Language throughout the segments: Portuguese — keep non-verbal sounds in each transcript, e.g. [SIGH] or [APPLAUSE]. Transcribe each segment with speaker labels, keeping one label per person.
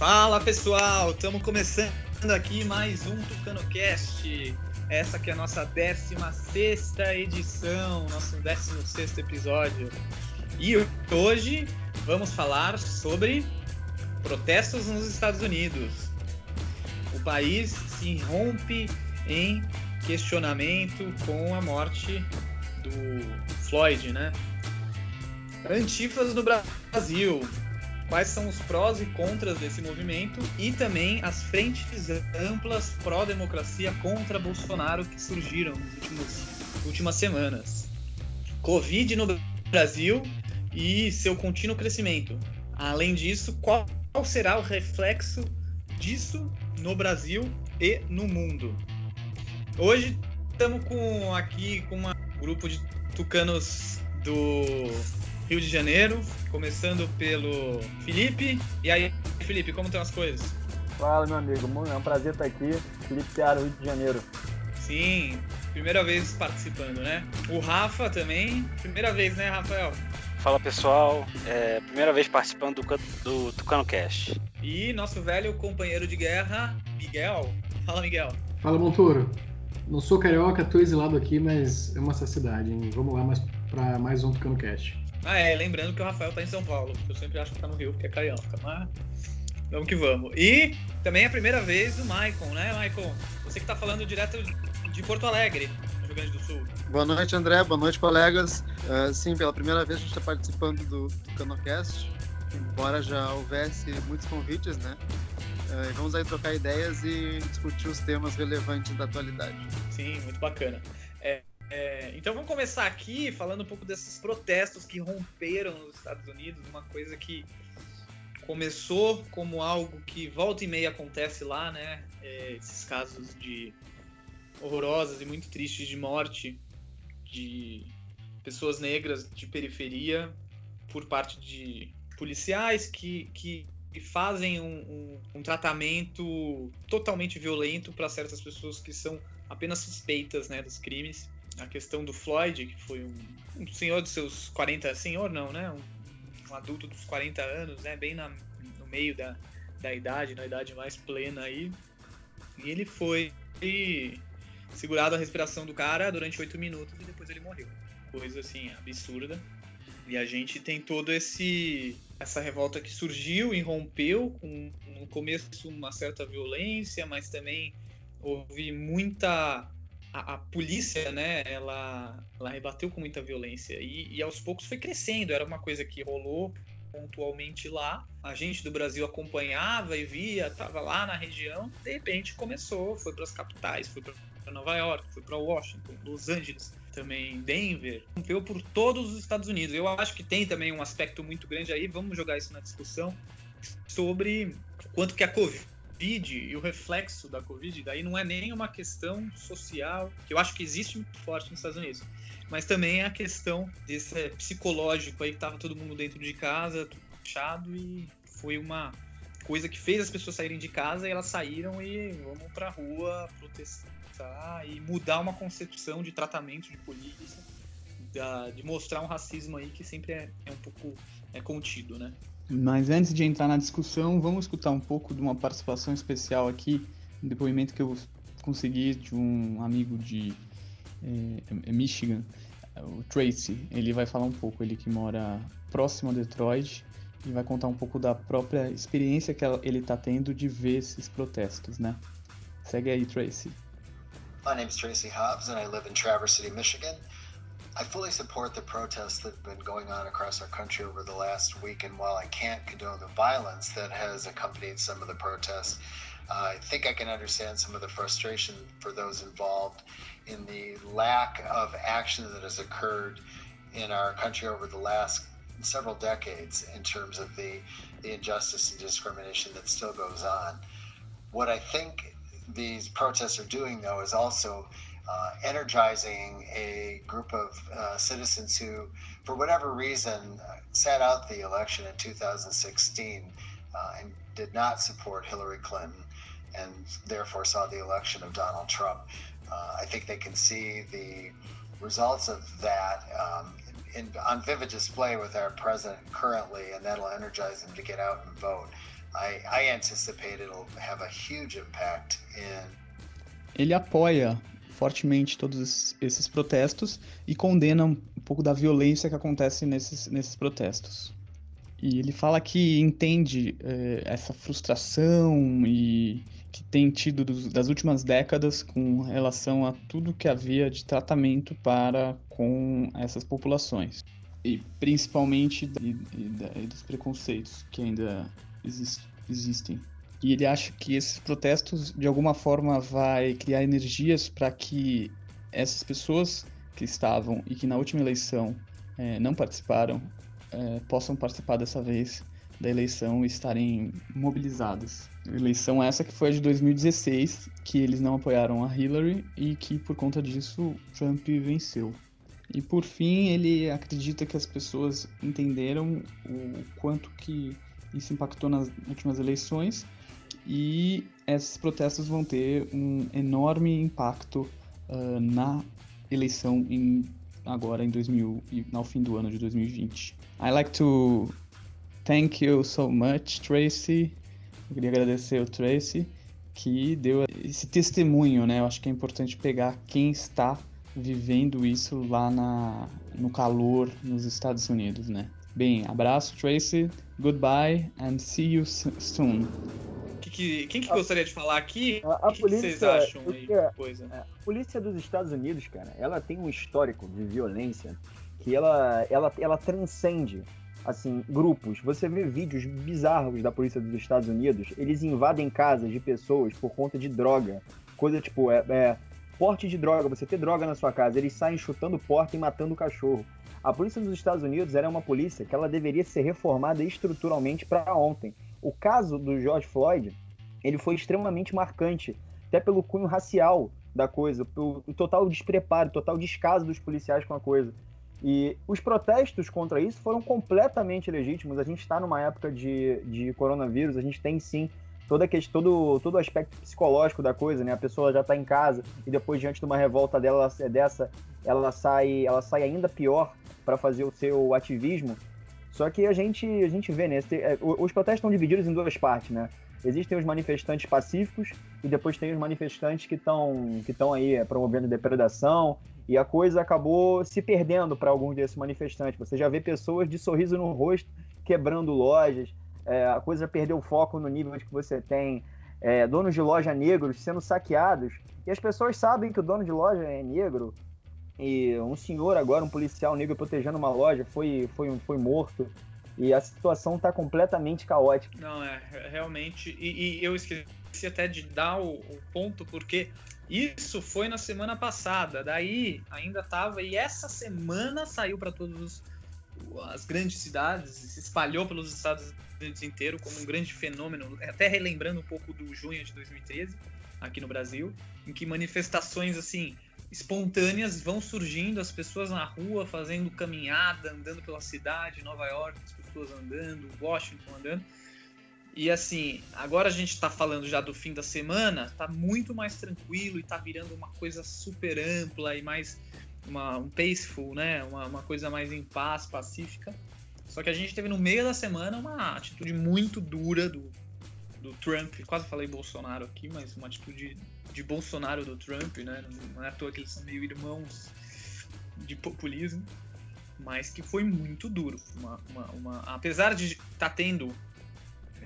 Speaker 1: Fala pessoal, estamos começando aqui mais um TucanoCast. Essa que é a nossa 16 edição, nosso 16 episódio. E hoje vamos falar sobre protestos nos Estados Unidos. O país se rompe em questionamento com a morte do Floyd, né? Antifas no Brasil. Quais são os prós e contras desse movimento e também as frentes amplas pró-democracia contra Bolsonaro que surgiram nas últimas, últimas semanas. Covid no Brasil e seu contínuo crescimento. Além disso, qual será o reflexo disso no Brasil e no mundo? Hoje estamos com aqui com um grupo de tucanos do Rio de Janeiro, começando pelo Felipe. E aí, Felipe, como estão as coisas?
Speaker 2: Fala, meu amigo. É um prazer estar aqui. Felipe Chiaro, Rio de Janeiro.
Speaker 1: Sim, primeira vez participando, né? O Rafa também, primeira vez, né, Rafael?
Speaker 3: Fala pessoal, é, primeira vez participando do, do Tucano Cast.
Speaker 1: E nosso velho companheiro de guerra, Miguel. Fala, Miguel.
Speaker 4: Fala, Montoro. Não sou carioca, tô exilado aqui, mas é uma cidade, hein? Vamos lá mais para mais um Tucano Cast.
Speaker 1: Ah, é, lembrando que o Rafael tá em São Paulo. Eu sempre acho que tá no Rio, porque é carioca, mas vamos que vamos. E também é a primeira vez do Maicon, né, Maicon? Você que tá falando direto de Porto Alegre, Rio Grande do Sul.
Speaker 5: Boa noite, André. Boa noite, colegas. Uh, sim, pela primeira vez a gente está participando do, do CanoCast, embora já houvesse muitos convites, né? Uh, vamos aí trocar ideias e discutir os temas relevantes da atualidade.
Speaker 1: Sim, muito bacana. É, então vamos começar aqui falando um pouco desses protestos que romperam nos Estados Unidos, uma coisa que começou como algo que volta e meia acontece lá, né? É, esses casos de horrorosos e muito tristes de morte de pessoas negras de periferia por parte de policiais que, que fazem um, um, um tratamento totalmente violento para certas pessoas que são apenas suspeitas né, dos crimes a questão do Floyd, que foi um, um senhor de seus 40, senhor não, né? Um, um, adulto dos 40 anos, né? Bem na, no meio da, da idade, na idade mais plena aí. E ele foi segurado a respiração do cara durante 8 minutos e depois ele morreu. Coisa assim, absurda. E a gente tem todo esse essa revolta que surgiu e rompeu com no começo uma certa violência, mas também houve muita a, a, polícia, né, ela, ela rebateu com muita violência e, e, aos poucos foi crescendo. Era uma coisa que rolou pontualmente lá. A gente do Brasil acompanhava e via, estava lá na região. De repente começou, foi para as capitais, foi para Nova York, foi para Washington, Los Angeles, também Denver, rompeu por todos os Estados Unidos. Eu acho que tem também um aspecto muito grande aí. Vamos jogar isso na discussão sobre quanto que a Covid Covid e o reflexo da Covid, daí não é nem uma questão social, que eu acho que existe muito forte nos Estados Unidos, mas também é a questão desse psicológico aí que tava todo mundo dentro de casa, tudo fechado e foi uma coisa que fez as pessoas saírem de casa e elas saíram e vamos pra rua protestar e mudar uma concepção de tratamento de polícia, de mostrar um racismo aí que sempre é, é um pouco é contido, né?
Speaker 6: Mas antes de entrar na discussão, vamos escutar um pouco de uma participação especial aqui, um depoimento que eu consegui de um amigo de é, Michigan, o Tracy. Ele vai falar um pouco, ele que mora próximo a Detroit, e vai contar um pouco da própria experiência que ele está tendo de ver esses protestos, né? Segue aí, Tracy.
Speaker 7: My name is Tracy Hobbs and I live in Traverse City, Michigan. I fully support the protests that have been going on across our country over the last week. And while I can't condone the violence that has accompanied some of the protests, uh, I think I can understand some of the frustration for those involved in the lack of action that has occurred in our country over the last several decades in terms of the, the injustice and discrimination that still goes on. What I think these protests are doing, though, is also uh, energizing a group of uh, citizens who, for whatever reason, sat out the election in 2016 uh, and did not support Hillary Clinton and therefore saw the election of Donald Trump. Uh, I think they can see the results of that um, in, on vivid display with our president currently, and that'll energize them to get out and vote. I, I anticipate it'll have a huge impact in
Speaker 6: Ele apoia fortemente todos esses protestos e condena um pouco da violência que acontece nesses, nesses protestos. E ele fala que entende eh, essa frustração e que tem tido dos- das últimas décadas com relação a tudo que havia de tratamento para com essas populações. E principalmente e, e e dos preconceitos que ainda exis- existem. E ele acha que esses protestos, de alguma forma, vai criar energias para que essas pessoas que estavam e que na última eleição eh, não participaram, eh, possam participar dessa vez da eleição e estarem mobilizadas. Eleição essa que foi a de 2016, que eles não apoiaram a Hillary e que por conta disso Trump venceu. E por fim, ele acredita que as pessoas entenderam o quanto que isso impactou nas últimas eleições e esses protestos vão ter um enorme impacto ah, na eleição em, agora em 2000 e ao fim do ano de 2020. I like to thank you so much, Tracy. Eu queria agradecer o Tracy que deu esse testemunho, né? Eu acho que é importante pegar quem está vivendo isso lá na, no calor nos Estados Unidos, né? Bem, abraço, Tracy. Goodbye and see you so- soon.
Speaker 1: Que que- quem que gostaria de falar aqui?
Speaker 2: A, a
Speaker 1: o que, que vocês
Speaker 2: polícia,
Speaker 1: acham
Speaker 2: o
Speaker 1: aí?
Speaker 2: é-
Speaker 1: Coisa.
Speaker 2: a polícia dos Estados Unidos, cara, ela tem um histórico de violência que ela, ela, ela transcende assim grupos. Você vê vídeos bizarros da polícia dos Estados Unidos, eles invadem casas de pessoas por conta de droga, coisa tipo é, é porte de droga, você ter droga na sua casa, eles saem chutando porta e matando cachorro. A polícia dos Estados Unidos era uma polícia que ela deveria ser reformada estruturalmente para ontem. O caso do George Floyd, ele foi extremamente marcante, até pelo cunho racial da coisa, o, o total despreparo, total descaso dos policiais com a coisa. E os protestos contra isso foram completamente legítimos. A gente está numa época de, de coronavírus, a gente tem sim toda a questão, todo, todo o aspecto psicológico da coisa, né? A pessoa já está em casa e depois, diante de uma revolta dela, dessa, ela sai, ela sai ainda pior para fazer o seu ativismo. Só que a gente, a gente vê, né? é, Os protestos estão divididos em duas partes, né? Existem os manifestantes pacíficos e depois tem os manifestantes que estão que estão aí é, promovendo depredação. E a coisa acabou se perdendo para alguns desses manifestantes. Você já vê pessoas de sorriso no rosto quebrando lojas, é, a coisa perdeu o foco no nível de que você tem é, donos de loja negros sendo saqueados. E as pessoas sabem que o dono de loja é negro e um senhor agora, um policial negro protegendo uma loja foi, foi, foi morto e a situação está completamente caótica.
Speaker 1: Não, é, realmente. E, e eu esqueci até de dar o, o ponto, porque isso foi na semana passada. Daí ainda tava. E essa semana saiu para todas as grandes cidades, se espalhou pelos Estados Unidos inteiro como um grande fenômeno. Até relembrando um pouco do junho de 2013, aqui no Brasil, em que manifestações assim espontâneas vão surgindo, as pessoas na rua fazendo caminhada, andando pela cidade, Nova York, pessoas andando, Washington andando. E assim, agora a gente tá falando já do fim da semana, tá muito mais tranquilo e tá virando uma coisa super ampla e mais uma, um paceful, né? Uma, uma coisa mais em paz, pacífica. Só que a gente teve no meio da semana uma atitude muito dura do, do Trump, quase falei Bolsonaro aqui, mas uma atitude de Bolsonaro do Trump, né? Não é à toa que eles são meio irmãos de populismo, mas que foi muito duro. Uma, uma, uma- apesar de estar tá tendo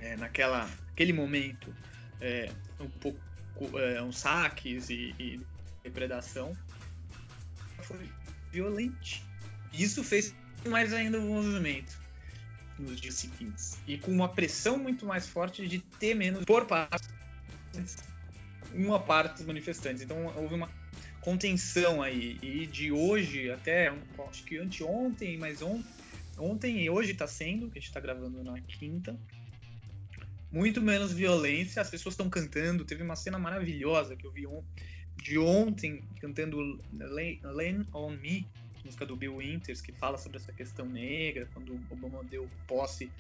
Speaker 1: é, naquela aquele momento é, um pouco é, uns saques e, e depredação, foi violente. Isso fez mais ainda o movimento nos dias seguintes e com uma pressão muito mais forte de ter menos por parte uma parte dos manifestantes. Então houve uma contenção aí. E de hoje até, acho que anteontem, mas on, ontem e hoje está sendo, que a gente está gravando na quinta, muito menos violência. As pessoas estão cantando. Teve uma cena maravilhosa que eu vi on, de ontem cantando Lay on Me, música do Bill Winters, que fala sobre essa questão negra, quando Obama deu posse,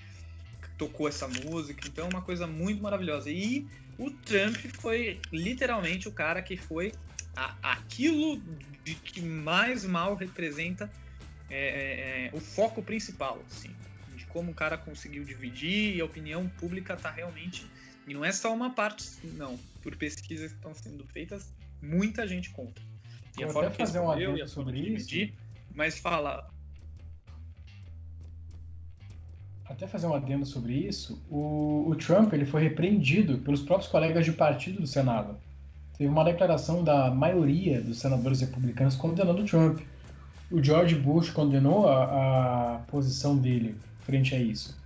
Speaker 1: tocou essa música. Então é uma coisa muito maravilhosa. E o Trump foi literalmente o cara que foi a, aquilo de que mais mal representa é, é, o foco principal, assim, de como o cara conseguiu dividir e a opinião pública tá realmente. E não é só uma parte, não. Por pesquisas que estão sendo feitas, muita gente contra. E
Speaker 8: Vou
Speaker 1: a forma
Speaker 8: até
Speaker 1: que
Speaker 8: fazer um
Speaker 1: e a forma
Speaker 8: sobre isso.
Speaker 1: dividir, mas fala.
Speaker 8: Até fazer um adendo sobre isso, o, o Trump ele foi repreendido pelos próprios colegas de partido do Senado. Teve uma declaração da maioria dos senadores republicanos condenando o Trump. O George Bush condenou a, a posição dele frente a isso.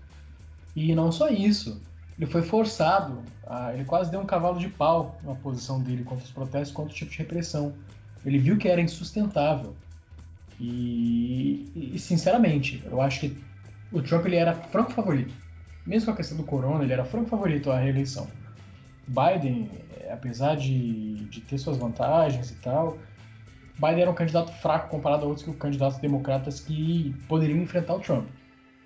Speaker 8: E não só isso, ele foi forçado, a- ele quase deu um cavalo de pau na posição dele contra os protestos, contra o tipo de repressão. Ele viu que era insustentável. E, e, sinceramente, eu acho que o Trump ele era franco favorito. Mesmo com a questão do corona, ele era franco favorito à reeleição. Biden, apesar de, de ter suas vantagens e tal, Biden era um candidato fraco comparado a outros que- candidatos democratas que poderiam enfrentar o Trump.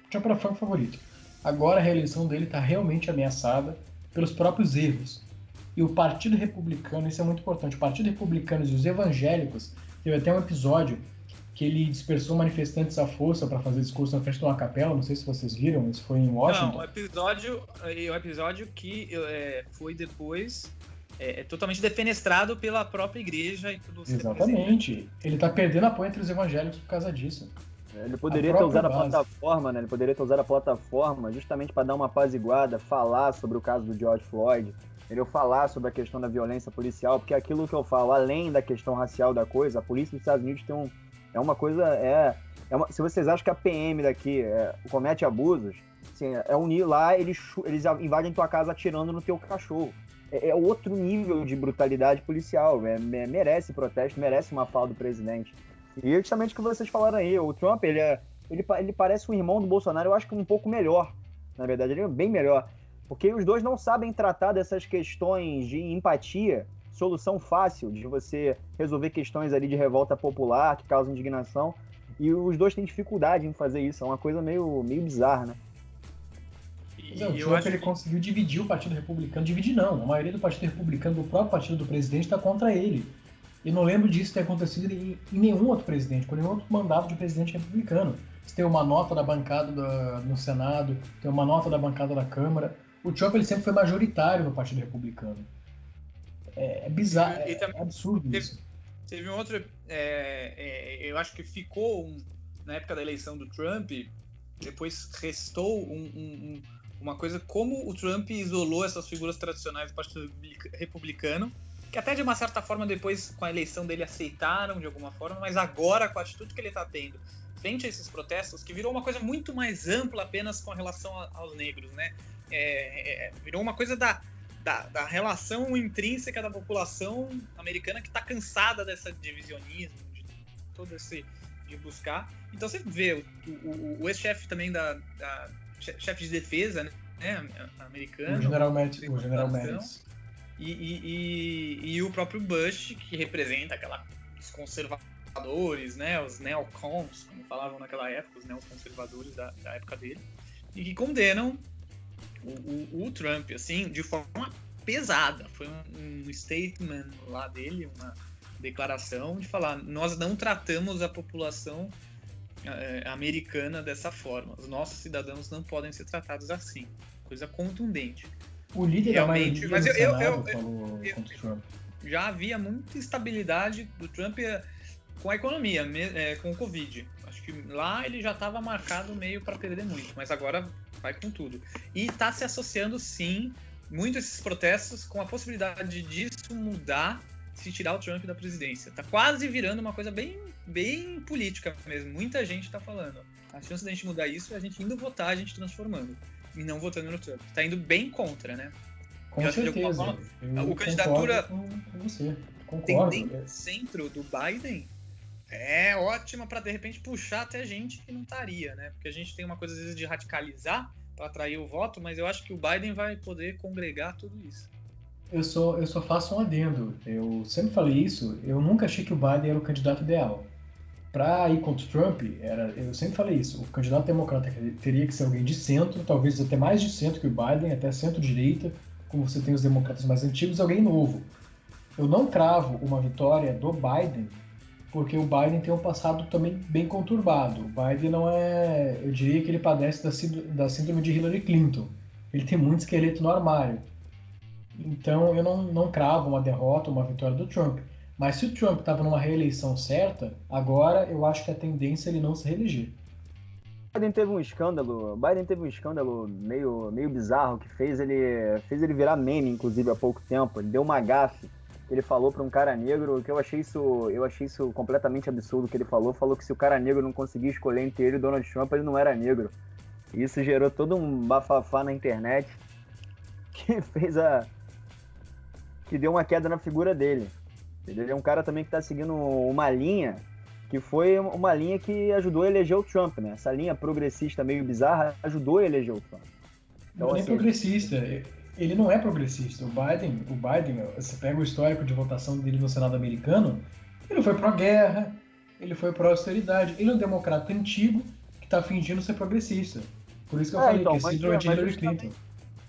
Speaker 8: O Trump era franco favorito. Agora a reeleição dele está realmente ameaçada pelos próprios erros. E o Partido Republicano, isso é muito importante, o Partido Republicano e os evangélicos, teve até um episódio que ele dispersou manifestantes à força para fazer discurso na frente de uma capela, não sei se vocês viram, isso foi em Washington.
Speaker 1: Não, o episódio, é, o episódio que é, foi depois é, é totalmente defenestrado pela própria igreja e tudo
Speaker 8: Exatamente. Ele tá perdendo apoio entre os evangélicos por causa disso.
Speaker 2: Ele poderia
Speaker 8: A
Speaker 2: ter usado a
Speaker 8: base.
Speaker 2: plataforma, né? Ele poderia ter usado a plataforma justamente para dar uma apaziguada, falar sobre o caso do George Floyd, entendeu? Falar sobre a questão da violência policial, porque aquilo que eu falo, além da questão racial da coisa, a polícia dos Estados Unidos tem um, é uma coisa, é, é uma- se vocês acham que a PM daqui é, comete abusos, assim, é unir lá, eles, eles invadem tua casa atirando no teu cachorro. É, é outro nível de brutalidade policial, é, me- merece protesto, merece uma fala do presidente. E é justamente o que vocês falaram aí, o Trump, ele, é, ele, ele parece o irmão do Bolsonaro, eu acho que um pouco melhor, na verdade, ele é bem melhor. Porque os dois não sabem tratar dessas questões de empatia, solução fácil de você resolver questões ali de revolta popular que causam indignação. E os dois têm dificuldade em fazer isso, é uma coisa meio, meio bizarra, né?
Speaker 1: E
Speaker 8: o Trump
Speaker 1: acho
Speaker 8: ele conseguiu dividir o Partido Republicano. Dividir não, a maioria do Partido Republicano, do próprio partido do presidente, está contra ele. E não lembro disso ter acontecido em, em nenhum outro presidente, com nenhum outro mandato de presidente republicano. Você tem uma nota da bancada da- no Senado, tem uma nota da bancada da Câmara. O Trump ele sempre foi majoritário no Partido Republicano. É, é bizarro,
Speaker 1: E- e
Speaker 8: é, absurdo
Speaker 1: teve-
Speaker 8: isso.
Speaker 1: Teve um outro. é, é, eu acho que ficou um- na época da eleição do Trump, depois restou um- um- um- uma coisa como o Trump isolou essas figuras tradicionais do Partido Republic- Republicano, que até de uma certa forma depois com a eleição dele aceitaram de alguma forma, mas agora com a atitude que ele está tendo frente a esses protestos, que virou uma coisa muito mais ampla apenas com relação aos negros, né? É, é, virou uma coisa da, da, da relação intrínseca da população americana que está cansada desse divisionismo, de todo esse de buscar. Então você vê o, o- o ex-chefe também da, da chefe de defesa, né, americano,
Speaker 8: O General Mattis.
Speaker 1: sem
Speaker 8: O General. Mattis.
Speaker 1: e, e, e, e o próprio Bush, que representa aquela, os conservadores, né, os neocons, como falavam naquela época, os neoconservadores da, da época dele, e que condenam o, o- o Trump, assim, de forma pesada. Foi um, um statement lá dele, uma declaração de falar: nós não tratamos a população eh, americana dessa forma. Os nossos cidadãos não podem ser tratados assim. Coisa contundente.
Speaker 8: O líder
Speaker 1: Realmente,
Speaker 8: da
Speaker 1: mas eu- eu- eu-
Speaker 8: falou
Speaker 1: já havia muita instabilidade do Trump eh, com a economia, eh, com o Covid. Acho que lá ele já estava marcado meio para perder muito, mas agora vai com tudo. E está se associando, sim, muito esses protestos com a possibilidade disso mudar se tirar o Trump da presidência. Tá quase virando uma coisa bem, bem política mesmo. Muita gente está falando. A chance da gente mudar isso é a gente indo votar, a gente transformando. E não votando no Trump. Tá indo bem contra, né?
Speaker 8: Com
Speaker 1: Eu
Speaker 8: certeza.
Speaker 1: forma, o candidatura-
Speaker 8: com, com você. Concordo.
Speaker 1: tendência centro do Biden é ótima para de repente puxar até gente que não estaria, né? Porque a gente tem uma coisa às vezes de radicalizar para atrair o voto, mas eu acho que o Biden vai poder congregar tudo isso.
Speaker 8: Eu só, eu só faço um adendo. Eu sempre falei isso. Eu nunca achei que o Biden era o candidato ideal. Para ir contra o Trump, era, eu sempre falei isso. O candidato democrata teria que ser alguém de centro, talvez até mais de centro que o Biden, até centro-direita, como você tem os democratas mais antigos, alguém novo. Eu não cravo uma vitória do Biden porque o Biden tem um passado também bem conturbado. O Biden não é. Eu diria que ele padece da síndrome de Hillary Clinton. Ele tem muito esqueleto no armário. Então eu não, não cravo uma derrota, uma vitória do Trump. Mas se o Trump estava numa reeleição certa, agora eu acho que a tendência é ele não se reeleger.
Speaker 2: Biden teve um escândalo, Biden teve um escândalo meio, meio bizarro que fez ele, fez ele virar meme, inclusive, há pouco tempo. Ele deu uma gafe ele falou para um cara negro, que eu achei isso, eu achei isso completamente absurdo que ele falou, falou que se o cara negro não conseguia escolher entre ele e Donald Trump, ele não era negro. E isso gerou todo um bafafá na internet que [LAUGHS] fez a que deu uma queda na figura dele. Ele é um cara também que está seguindo uma linha que foi uma linha que ajudou a eleger o Trump, né? Essa linha progressista meio bizarra ajudou a eleger o Trump.
Speaker 8: Então, não é assim, progressista ele não é progressista. O Biden, o Biden, você pega o histórico de votação dele no Senado americano, ele foi pró-guerra, ele foi pró-austeridade. Ele é um democrata antigo que está fingindo ser progressista. Por isso que eu é, falei então, que é síndrome de Hillary Clinton.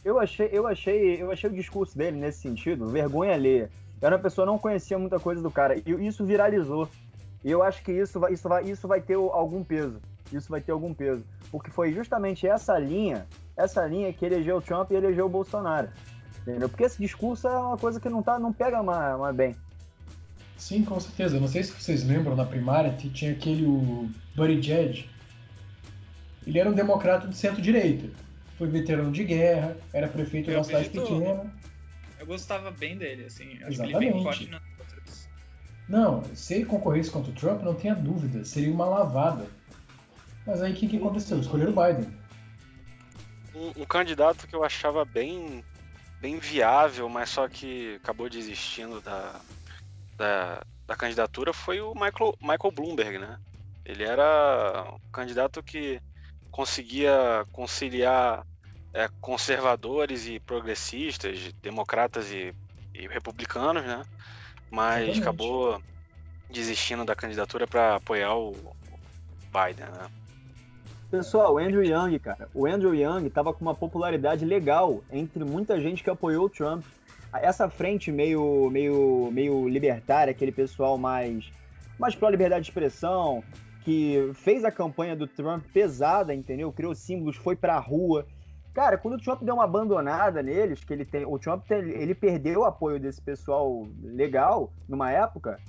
Speaker 2: Eu achei, eu, achei, eu achei o discurso dele nesse sentido vergonha alheia. Era uma pessoa que não conhecia muita coisa do cara. E isso viralizou. E eu acho que isso vai, isso vai, isso vai ter algum peso. Isso vai ter algum peso. Porque foi justamente essa linha essa linha que elegeu o Trump e elegeu o Bolsonaro. Entendeu? Porque esse discurso é uma coisa que não, tá, não pega mais, mais bem.
Speaker 8: Sim, com certeza. Não sei se vocês lembram na primária que tinha aquele o Buddy Judge. Ele era um democrata de centro-direita. Foi veterano de guerra, era prefeito de uma cidade pequena.
Speaker 1: Eu gostava bem dele, assim. Acho Exatamente. que ele bem forte
Speaker 8: Não, se ele concorresse contra o Trump, não tenha dúvida, seria uma lavada. Mas aí o que, que aconteceu? Escolheram o Biden
Speaker 3: um, um, candidato que eu achava bem, bem viável, mas só que acabou desistindo da, da, da candidatura foi o Michael, Michael Bloomberg, né? Ele era um candidato que conseguia conciliar é, conservadores e progressistas, democratas e, e republicanos, né? Mas Exatamente. acabou desistindo da candidatura para apoiar o Biden, né?
Speaker 2: Pessoal, o Andrew Young, cara, o Andrew Young tava com uma popularidade legal entre muita gente que apoiou o Trump. Essa frente meio, meio, meio libertária, aquele pessoal mais, mais pró liberdade de expressão, que fez a campanha do Trump pesada, entendeu? Criou símbolos, foi pra rua. Cara, quando o Trump deu uma abandonada neles, que ele tem, o Trump ele perdeu o apoio desse pessoal legal numa época.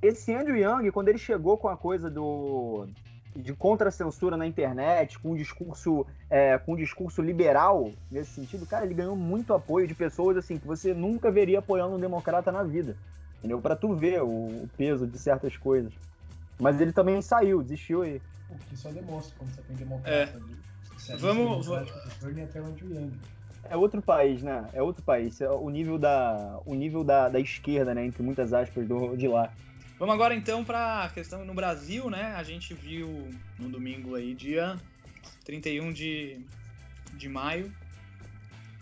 Speaker 2: Esse Andrew Young, quando ele chegou com a coisa do de contra-censura na internet, com um discurso, é, com um discurso liberal nesse sentido, cara, ele ganhou muito apoio de pessoas assim que você nunca veria apoiando um democrata na vida. Entendeu? Para tu ver o, o, peso de certas coisas. Mas ele também saiu, desistiu aí.
Speaker 8: O que só demonstra como você tem democrata. É.
Speaker 1: Vamos, vamos...
Speaker 8: até onde
Speaker 2: é outro país, né? É outro país. É o nível da, o nível da, da esquerda, né? Entre muitas aspas, do, de lá.
Speaker 1: Vamos agora então para a questão no Brasil, né? A gente viu no domingo aí, dia 31 de, de maio,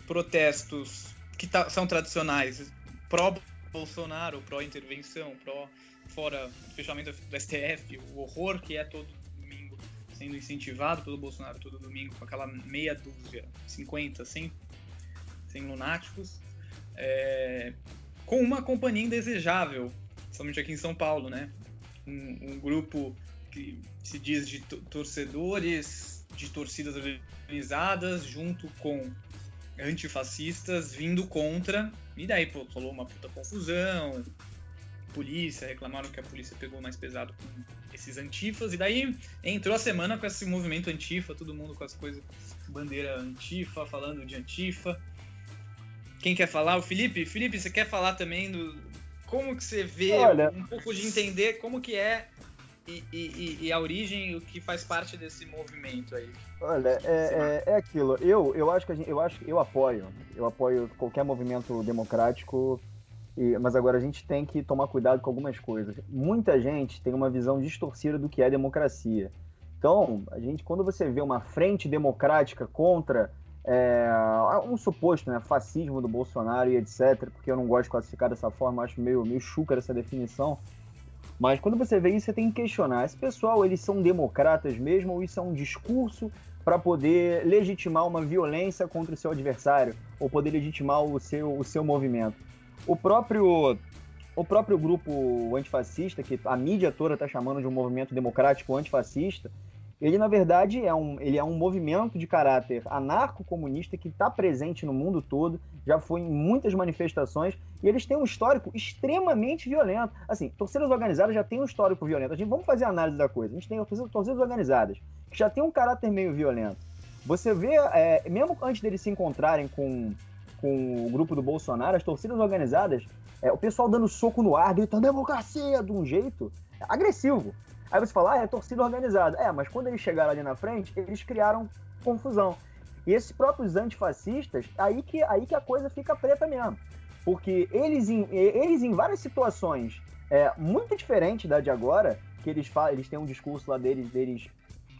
Speaker 1: protestos que são tradicionais pró-Bolsonaro, pró-intervenção, pró fora fechamento do STF, o horror que é todo domingo sendo incentivado pelo Bolsonaro todo domingo com aquela meia dúzia, 50, 100, 100 lunáticos, é, com uma companhia indesejável somente aqui em São Paulo, né? Um, um grupo que se diz de torcedores de torcidas organizadas junto com antifascistas vindo contra. E daí, pô, rolou uma puta confusão. Polícia, reclamaram que a polícia pegou mais pesado com esses antifas. E daí entrou a semana com esse movimento antifa, todo mundo com as coisas, bandeira antifa, falando de antifa. Quem quer falar? O Felipe? Felipe, você quer falar também do, como que você vê Olha, um pouco de entender como que é e, e, e, a origem, o que faz parte desse movimento aí?
Speaker 2: Olha, é, é, é, aquilo. Eu, eu acho que gente, eu acho eu apoio. Eu apoio qualquer movimento democrático. E, mas agora a gente tem que tomar cuidado com algumas coisas. Muita gente tem uma visão distorcida do que é democracia. Então, a gente, quando você vê uma frente democrática contra é, um suposto né, fascismo do Bolsonaro e etc., porque eu não gosto de classificar dessa forma, acho meio, meio chuca essa definição. Mas quando você vê isso, você tem que questionar: esse pessoal, eles são democratas mesmo ou isso é um discurso para poder legitimar uma violência contra o seu adversário ou poder legitimar o seu, o seu movimento? O próprio o próprio grupo antifascista, que a mídia toda está chamando de um movimento democrático antifascista, ele na verdade é um, ele é um movimento de caráter anarco-comunista que está presente no mundo todo, já foi em muitas manifestações, e eles têm um histórico extremamente violento. Assim, torcidas organizadas já têm um histórico violento. A gente vamos fazer a análise da coisa. A gente tem torcidas organizadas que já tem um caráter meio violento. Você vê, é, mesmo antes deles se encontrarem com, com o grupo do Bolsonaro, as torcidas organizadas, é, o pessoal dando soco no ar, gritando democracia de um jeito agressivo. Aí você fala, ah, é torcida organizada. É, mas quando eles chegaram ali na frente, eles criaram confusão. E esses próprios antifascistas, aí que, aí que a coisa fica preta mesmo. Porque eles, em, eles em várias situações é, muito diferentes da de agora, que eles falam, eles têm um discurso lá deles, deles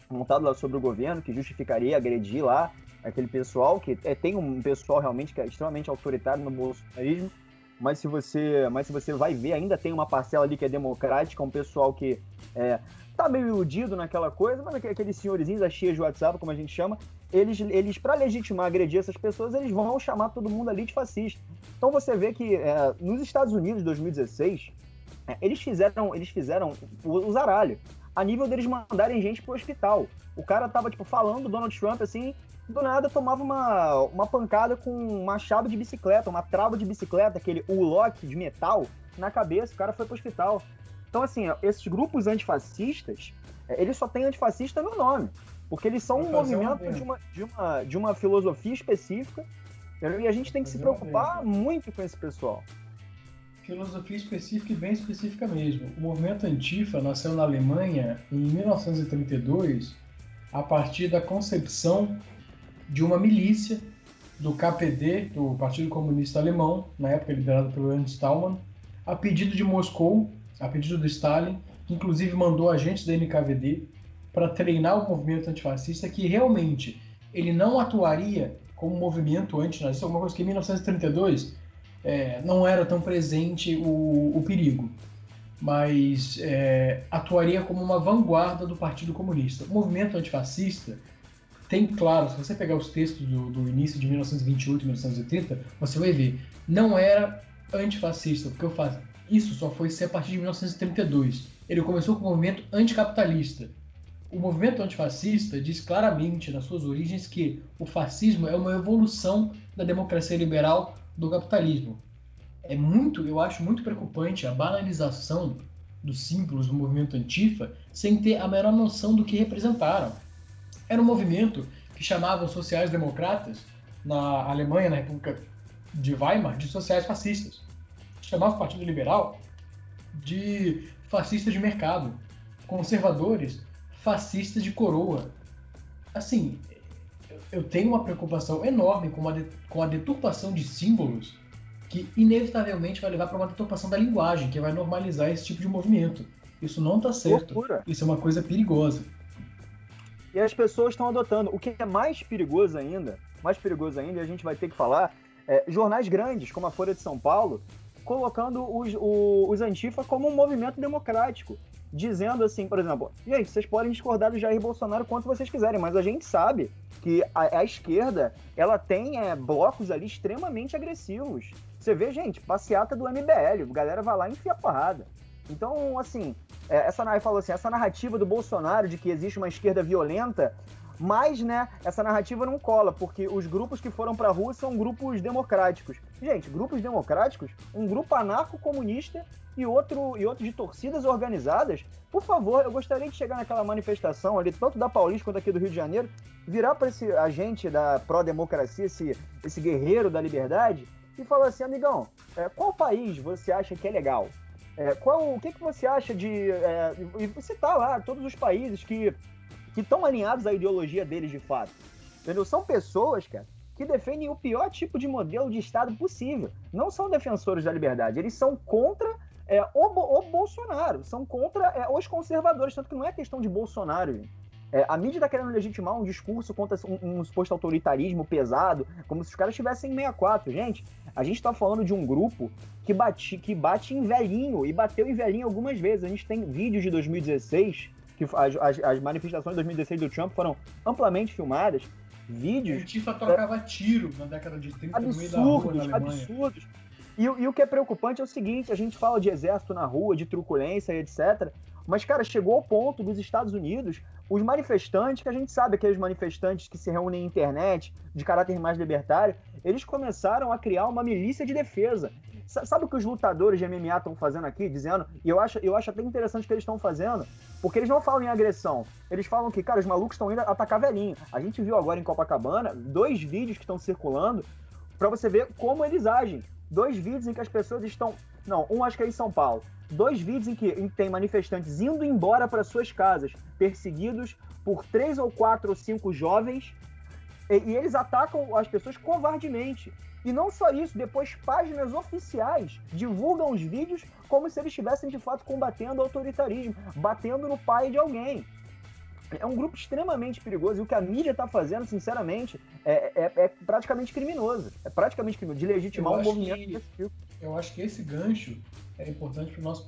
Speaker 2: montado lá sobre o governo, que justificaria agredir lá aquele pessoal, que é, tem um pessoal realmente que é extremamente autoritário no bolsonarismo, mas se você, mas se você vai ver, ainda tem uma parcela ali que é democrática, um pessoal que é, tá meio iludido naquela coisa, mas aqueles senhorzinhos, as chias de WhatsApp, como a gente chama, eles, eles para legitimar agredir essas pessoas, eles vão chamar todo mundo ali de fascista. Então você vê que é, nos Estados Unidos, em 2016, é, eles fizeram, eles fizeram o, o zaralho a nível deles mandarem gente pro hospital. O cara tava, tipo, falando do Donald Trump, assim, do nada tomava uma, uma pancada com uma chave de bicicleta, uma trava de bicicleta, aquele U-lock de metal, na cabeça, o cara foi pro hospital. Então, assim, esses grupos antifascistas, é, eles só têm antifascista no nome, porque eles são um movimento de uma, de, uma, de uma filosofia específica, e a gente tem que se preocupar muito com esse pessoal
Speaker 8: filosofia específica e bem específica mesmo. O movimento Antifa nasceu na Alemanha em 1932 a partir da concepção de uma milícia do KPD, do Partido Comunista Alemão, na época liderado pelo Ernst Staumann, a pedido de Moscou, a pedido do Stalin, que inclusive mandou agentes da NKVD para treinar o movimento antifascista, que realmente ele não atuaria como movimento antinazista, alguma coisa que em 1932 é, não era tão presente o, o perigo, mas é, atuaria como uma vanguarda do Partido Comunista. O movimento antifascista tem, claro, se você pegar os textos do, do início de 1928 e 1930, você vai ver, não era antifascista, porque eu faço, isso só foi ser a partir de 1932. Ele começou com o movimento anticapitalista. O movimento antifascista diz claramente nas suas origens que o fascismo é uma evolução da democracia liberal do capitalismo. É muito, eu acho muito preocupante a banalização dos símbolos do movimento antifa sem ter a menor noção do que representaram. Era um movimento que chamava os sociais-democratas na Alemanha, na República de Weimar, de sociais fascistas. Chamava o Partido Liberal de fascistas de mercado, conservadores, fascistas de coroa. Assim, eu tenho uma preocupação enorme com a, com a deturpação de símbolos que inevitavelmente vai levar para uma deturpação da linguagem, que vai normalizar esse tipo de movimento. Isso não está certo. Loucura. Isso é uma coisa perigosa.
Speaker 2: E as pessoas estão adotando. O que é mais perigoso ainda, mais perigoso ainda, e a gente vai ter que falar, é, jornais grandes, como a Folha de São Paulo, colocando os, os, os Antifa como um movimento democrático dizendo assim, por exemplo, gente, vocês podem discordar do Jair Bolsonaro quanto vocês quiserem, mas a gente sabe que a, a esquerda ela tem é, blocos ali extremamente agressivos. Você vê, gente, passeata do MBL, a galera vai lá e enfia porrada. Então, assim, é, essa falou assim, essa narrativa do Bolsonaro de que existe uma esquerda violenta, mas, né, essa narrativa não cola, porque os grupos que foram pra rua são grupos democráticos. Gente, grupos democráticos, um grupo anarco-comunista e outro, e outro de torcidas organizadas. Por favor, eu gostaria de chegar naquela manifestação ali, tanto da Paulista quanto aqui do Rio de Janeiro, virar para esse agente da pró-democracia, esse, esse guerreiro da liberdade, e falar assim, amigão, é, qual país você acha que é legal? É, qual, o que, que você acha de. É, e citar lá todos os países que estão alinhados à ideologia deles de fato. Entendeu? São pessoas, cara, que defendem o pior tipo de modelo de Estado possível. Não são defensores da liberdade, eles são contra é, o, o, Bolsonaro, são contra é, os conservadores, tanto que não é questão de Bolsonaro, gente. É, a mídia está querendo legitimar um discurso contra um, um, suposto autoritarismo pesado, como se os caras estivessem em 64. Gente, a gente está falando de um grupo que bate, que bate em velhinho e bateu em velhinho algumas vezes. A gente tem vídeos de 2016, que as, as, as manifestações de 2016 do Trump foram amplamente filmadas. Vídeos.
Speaker 8: O Tifa trocava é, tiro na década de 30 absurdos, no meio da rua.
Speaker 2: Absurdos E, e, o que é preocupante é o seguinte: a gente fala de exército na rua, de truculência e etc. Mas, cara, chegou ao ponto dos Estados Unidos, os manifestantes, que a gente sabe, aqueles manifestantes que se reúnem na internet, de caráter mais libertário, eles começaram a criar uma milícia de defesa. Sabe o que os lutadores de MMA estão fazendo aqui, dizendo? E eu acho, eu acho até interessante o que eles estão fazendo, porque eles não falam em agressão. Eles falam que, cara, os malucos estão indo atacar velhinho. A gente viu agora em Copacabana dois vídeos que estão circulando para você ver como eles agem. Dois vídeos em que as pessoas estão. Não, um acho que é em São Paulo. Dois vídeos em que, em que tem manifestantes indo embora para suas casas, perseguidos por três ou quatro ou cinco jovens, e, e eles atacam as pessoas covardemente. E não só isso, depois páginas oficiais divulgam os vídeos como se eles estivessem de fato combatendo o autoritarismo, batendo no pai de alguém. É um grupo extremamente perigoso e o que a mídia está fazendo, sinceramente, é, é, é, praticamente criminoso. É praticamente criminoso, de legitimar um movimento que, desse tipo.
Speaker 8: Eu acho que esse gancho é importante para o nosso,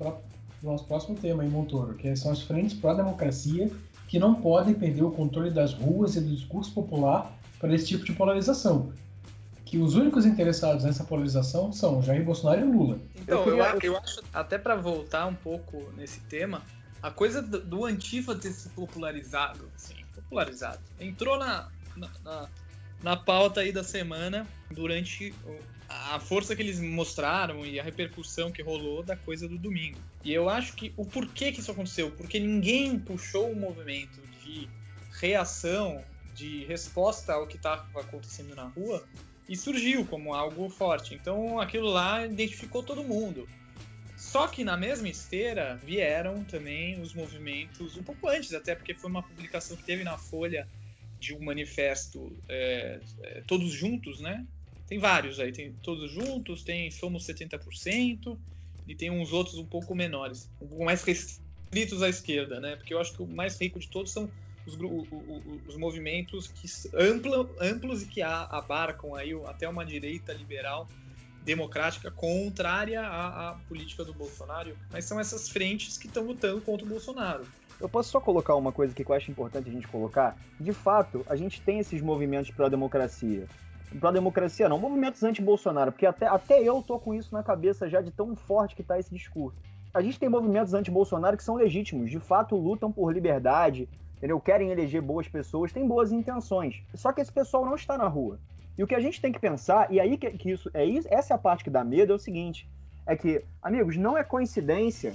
Speaker 8: nosso próximo tema em Montoro, que são as frentes pró-democracia que não podem perder o controle das ruas e do discurso popular para esse tipo de polarização que os únicos interessados nessa polarização são Jair Bolsonaro e Lula.
Speaker 1: Então, eu, queria... eu, eu acho, até para voltar um pouco nesse tema, a coisa do, do Antifa ter se popularizado, assim, popularizado, entrou na, na, na, na pauta aí da semana durante a força que eles mostraram e a repercussão que rolou da coisa do domingo. E eu acho que o porquê que isso aconteceu, porque ninguém puxou o movimento de reação, de resposta ao que estava acontecendo na rua, e surgiu como algo forte. Então aquilo lá identificou todo mundo. Só que na mesma esteira vieram também os movimentos, um pouco antes, até porque foi uma publicação que teve na Folha de um manifesto é, é, Todos Juntos, né? Tem vários aí, tem Todos Juntos, tem Somos 70%, e tem uns outros um pouco menores, um pouco mais restritos à esquerda, né? Porque eu acho que o mais rico de todos são os, os movimentos que ampla, amplos e que abarcam aí até uma direita liberal democrática contrária à, à, política do Bolsonaro, mas são essas frentes que estão lutando contra o Bolsonaro.
Speaker 2: Eu posso só colocar uma coisa que eu acho importante a gente colocar? De fato, a gente tem esses movimentos pró-democracia. Pró-democracia não, movimentos anti-Bolsonaro, porque até, até eu tô com isso na cabeça já de tão forte que tá esse discurso. A gente tem movimentos anti-Bolsonaro que são legítimos, de fato lutam por liberdade, entendeu? Querem eleger boas pessoas, têm boas intenções. Só que esse pessoal não está na rua. E o que a gente tem que pensar, e aí que, que isso é isso, essa é a parte que dá medo, é o seguinte: é que, amigos, não é coincidência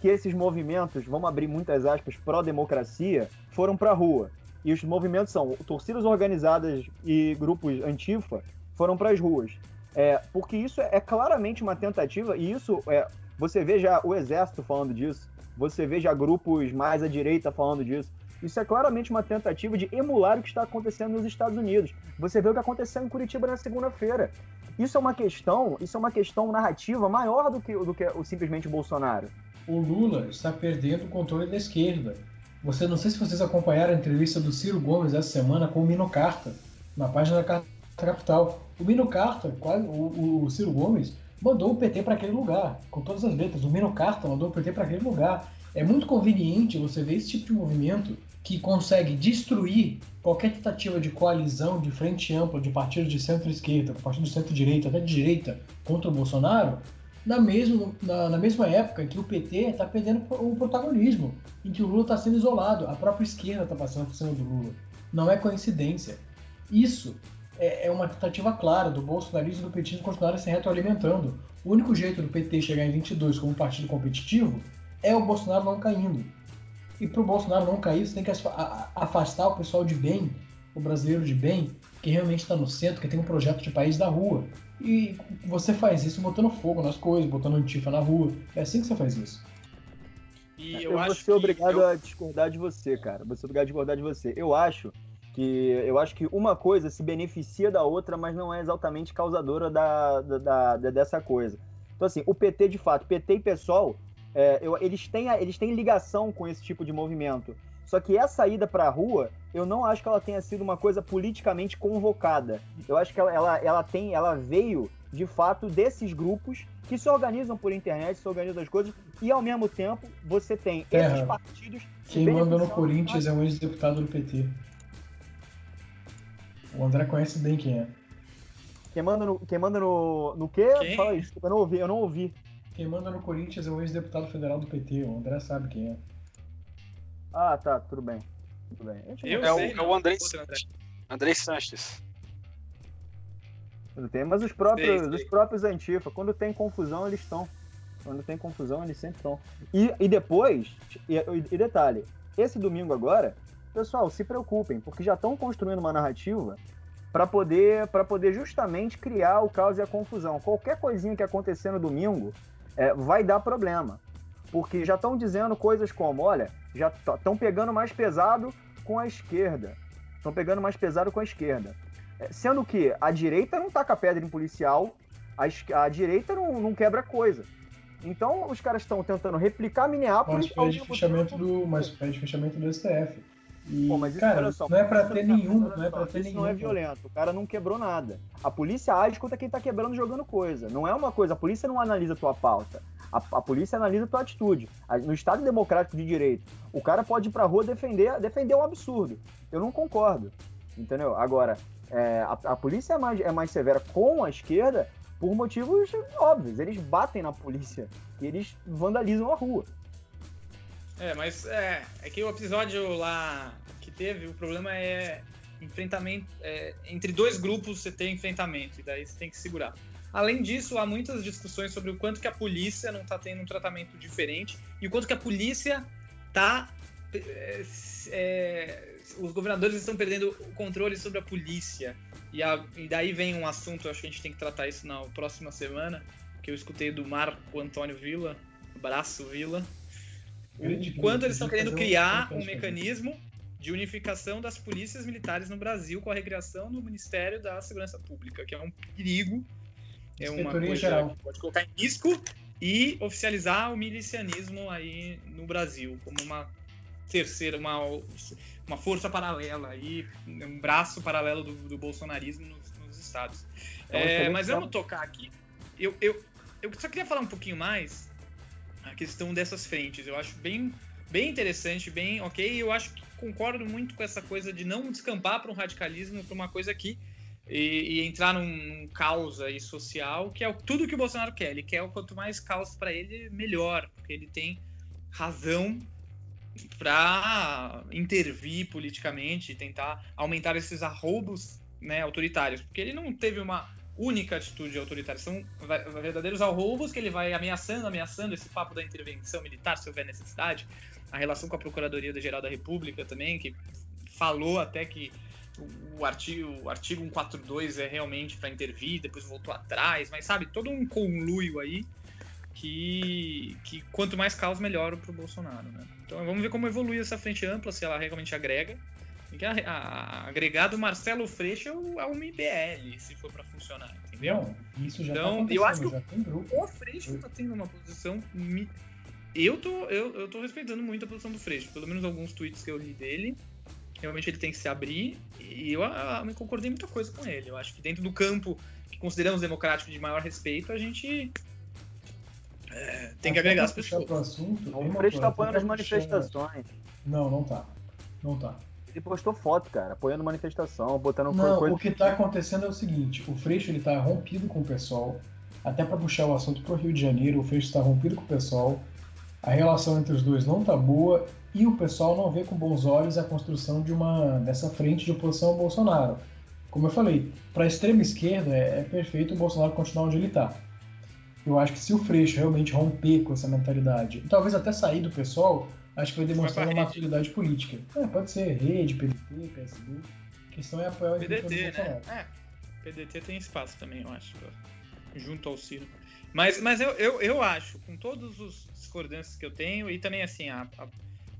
Speaker 2: que esses movimentos, vamos abrir muitas aspas, pró-democracia, foram para a rua. E os movimentos são torcidas organizadas e grupos antifa foram para as ruas. É, porque isso é claramente uma tentativa, e isso é. Você vê já o exército falando disso, você vê já grupos mais à direita falando disso. Isso é claramente uma tentativa de emular o que está acontecendo nos Estados Unidos. Você vê o que aconteceu em Curitiba na segunda-feira. Isso é uma questão, isso é uma questão narrativa maior do que, do que o, simplesmente Bolsonaro.
Speaker 8: O Lula está perdendo o controle da esquerda. Você não sei se vocês acompanharam a entrevista do Ciro Gomes essa semana com o Mino Carta, na página da Carta Capital. O Mino Carta, o, o Ciro Gomes, mandou o PT para aquele lugar, com todas as letras. O Mino Carta mandou o PT para aquele lugar. É muito conveniente você ver esse tipo de movimento que consegue destruir qualquer tentativa de coalizão de frente ampla de partidos de centro-esquerda, partido de centro-direita, até de direita contra o Bolsonaro, na, mesmo, na, na mesma época que o PT está perdendo o protagonismo, em que o Lula está sendo isolado, a própria esquerda está passando por cima do Lula. Não é coincidência. Isso é, é uma tentativa clara do bolsonarismo e do petismo continuarem se retroalimentando. O único jeito do PT chegar em 22 como partido competitivo é o Bolsonaro não caindo. E para o Bolsonaro não cair, você tem que afastar o pessoal de bem, o brasileiro de bem, que realmente está no centro, que tem um projeto de país da rua. E você faz isso botando fogo nas coisas, botando antifa na rua. É assim que você faz isso.
Speaker 2: E eu, eu vou ser obrigado eu... a discordar de você, cara. Vou ser obrigado a discordar de você. Eu acho que eu acho que uma coisa se beneficia da outra, mas não é exatamente causadora da, da, da dessa coisa. Então, assim, o PT, de fato, PT e PSOL é, eu, eles, têm, eles têm ligação com esse tipo de movimento. Só que essa ida para a rua, eu não acho que ela tenha sido uma coisa politicamente convocada. Eu acho que ela, ela, ela, tem, ela veio, de fato, desses grupos que se organizam por internet, se organizam as coisas, e ao mesmo tempo você tem Terra. esses partidos.
Speaker 8: Quem manda no Corinthians é um ex-deputado do PT. O André conhece bem quem é.
Speaker 2: Quem manda no, quem manda no, no quê?
Speaker 1: Quem?
Speaker 2: Fala desculpa, eu não ouvi, eu não ouvi.
Speaker 8: Quem manda no Corinthians é o ex-deputado federal do PT, o André sabe quem é.
Speaker 2: Ah, tá, tudo bem. Tudo bem.
Speaker 1: Eu
Speaker 3: É o,
Speaker 1: sei,
Speaker 3: é
Speaker 1: não.
Speaker 3: o André
Speaker 1: Outro André.
Speaker 3: Sanches. André Sanches.
Speaker 2: não tem, mas os próprios,
Speaker 1: Sei, sei.
Speaker 2: os próprios Antifa, quando tem confusão, eles estão. Quando tem confusão, eles sempre estão. E, e depois, e, e detalhe, esse domingo agora, pessoal, se preocupem, porque já estão construindo uma narrativa para poder, pra poder justamente criar o caos e a confusão. Qualquer coisinha que acontecer no domingo é, vai dar problema. Porque já estão dizendo coisas como, olha, já estão pegando mais pesado com a esquerda. Estão pegando mais pesado com a esquerda. É, Sendo que a direita não taca pedra em policial, a, a direita não, não quebra coisa. Então os caras estão tentando replicar Minneapolis.
Speaker 8: Mas pede fechamento do, mas pede fechamento do STF. E,
Speaker 2: Pô, mas isso,
Speaker 8: cara,
Speaker 2: só,
Speaker 8: não é pra
Speaker 2: isso
Speaker 8: ter nenhum, não é pra ter
Speaker 2: isso
Speaker 8: nenhum.
Speaker 2: não é violento, o cara não quebrou nada. A polícia age contra quem tá quebrando jogando coisa. Não é uma coisa, a polícia não analisa tua pauta. A, a polícia analisa tua atitude. A- No Estado Democrático de Direito, o cara pode ir pra rua defender, defender um absurdo. Eu não concordo. Entendeu? Agora, é, a, a polícia é mais, é mais severa com a esquerda por motivos óbvios. Eles batem na polícia e eles vandalizam a rua.
Speaker 1: É, mas é, é que o episódio lá que teve, o problema é enfrentamento. é, entre dois grupos você tem enfrentamento, e daí você tem que segurar. Além disso, há muitas discussões sobre o quanto que a polícia não está tendo um tratamento diferente e o quanto que a polícia tá. é, é, os governadores estão perdendo o controle sobre a polícia. E, a- e daí vem um assunto, acho que a gente tem que tratar isso na próxima semana, que eu escutei do Marco Antônio Vila. Abraço, Vila.
Speaker 8: Grande
Speaker 1: O
Speaker 8: Vila,
Speaker 1: quanto eles estão querendo criar um mecanismo de unificação das polícias militares no Brasil com a recriação do Ministério da Segurança Pública, que é um perigo, é uma coisa
Speaker 8: Geral.
Speaker 1: que pode colocar em risco e oficializar o milicianismo aí no Brasil como uma terceira, uma, uma força paralela aí, um braço paralelo do, do bolsonarismo nos, nos estados.
Speaker 2: É
Speaker 1: É, mas vamos tocar aqui. Eu, eu, eu só queria falar um pouquinho mais a questão dessas frentes. Eu acho bem, bem interessante, bem ok. Eu acho que concordo muito com essa coisa de não descampar para um radicalismo, para uma coisa aqui e, e entrar num, num caos aí social, que é tudo que o Bolsonaro quer. Ele quer o quanto mais caos para ele, melhor, porque ele tem razão para intervir politicamente, tentar aumentar esses arroubos né, autoritários, porque ele não teve uma única atitude autoritária, são verdadeiros arroubos que ele vai ameaçando, ameaçando esse papo da intervenção militar se houver necessidade, a relação com a Procuradoria Geral da República também, que falou até que o artigo, o artigo 142 é realmente para intervir, depois voltou atrás, mas sabe, todo um conluio aí que, que quanto mais caos, melhor pro Bolsonaro, né? Então vamos ver como evolui essa frente ampla, se ela realmente agrega. E que a, a, agregado Marcelo Freixo é o, é o MBL, se for para funcionar, entendeu?
Speaker 8: Não, isso já
Speaker 1: Então,
Speaker 8: tá
Speaker 1: eu acho
Speaker 8: acontecendo, já tem grupo.
Speaker 1: O Freixo tá tendo uma posição. Eu tô, eu, eu tô respeitando muito a posição do Freixo, pelo menos alguns tweets que eu li dele. Realmente ele tem que se abrir e eu, ah, me concordei muita coisa com ele. Eu acho que dentro do campo que consideramos democrático de maior respeito, a gente é, tem que agregar as pessoas.
Speaker 8: assunto,
Speaker 2: O Freixo tá
Speaker 8: até
Speaker 2: apoiando as
Speaker 8: puxar-
Speaker 2: manifestações.
Speaker 8: Não, não tá. Não tá.
Speaker 2: Ele postou foto, cara, apoiando manifestação, botando
Speaker 8: Não,
Speaker 2: coisa.
Speaker 8: o que tá acontecendo é o seguinte, o Freixo ele tá rompido com o pessoal, até pra puxar o assunto pro Rio de Janeiro, o Freixo tá rompido com o pessoal, a relação entre os dois não tá boa e o pessoal não vê com bons olhos a construção de uma dessa frente de oposição ao Bolsonaro. Como eu falei, pra extrema esquerda é, é perfeito o Bolsonaro continuar onde ele tá. Eu acho que se o Freixo realmente romper com essa mentalidade, e talvez até sair do pessoal, acho que vai demonstrar
Speaker 1: pra
Speaker 8: uma
Speaker 1: rede.
Speaker 8: maturidade política. É, pode ser rede, PDT, PSB. A questão é apoiar o
Speaker 1: PDT, né?
Speaker 8: Bolsonaro.
Speaker 1: É, PDT tem espaço também, eu acho, junto ao Ciro. Mas, mas eu, eu, eu acho, com todos os discordâncias que eu tenho, e também assim, a, a,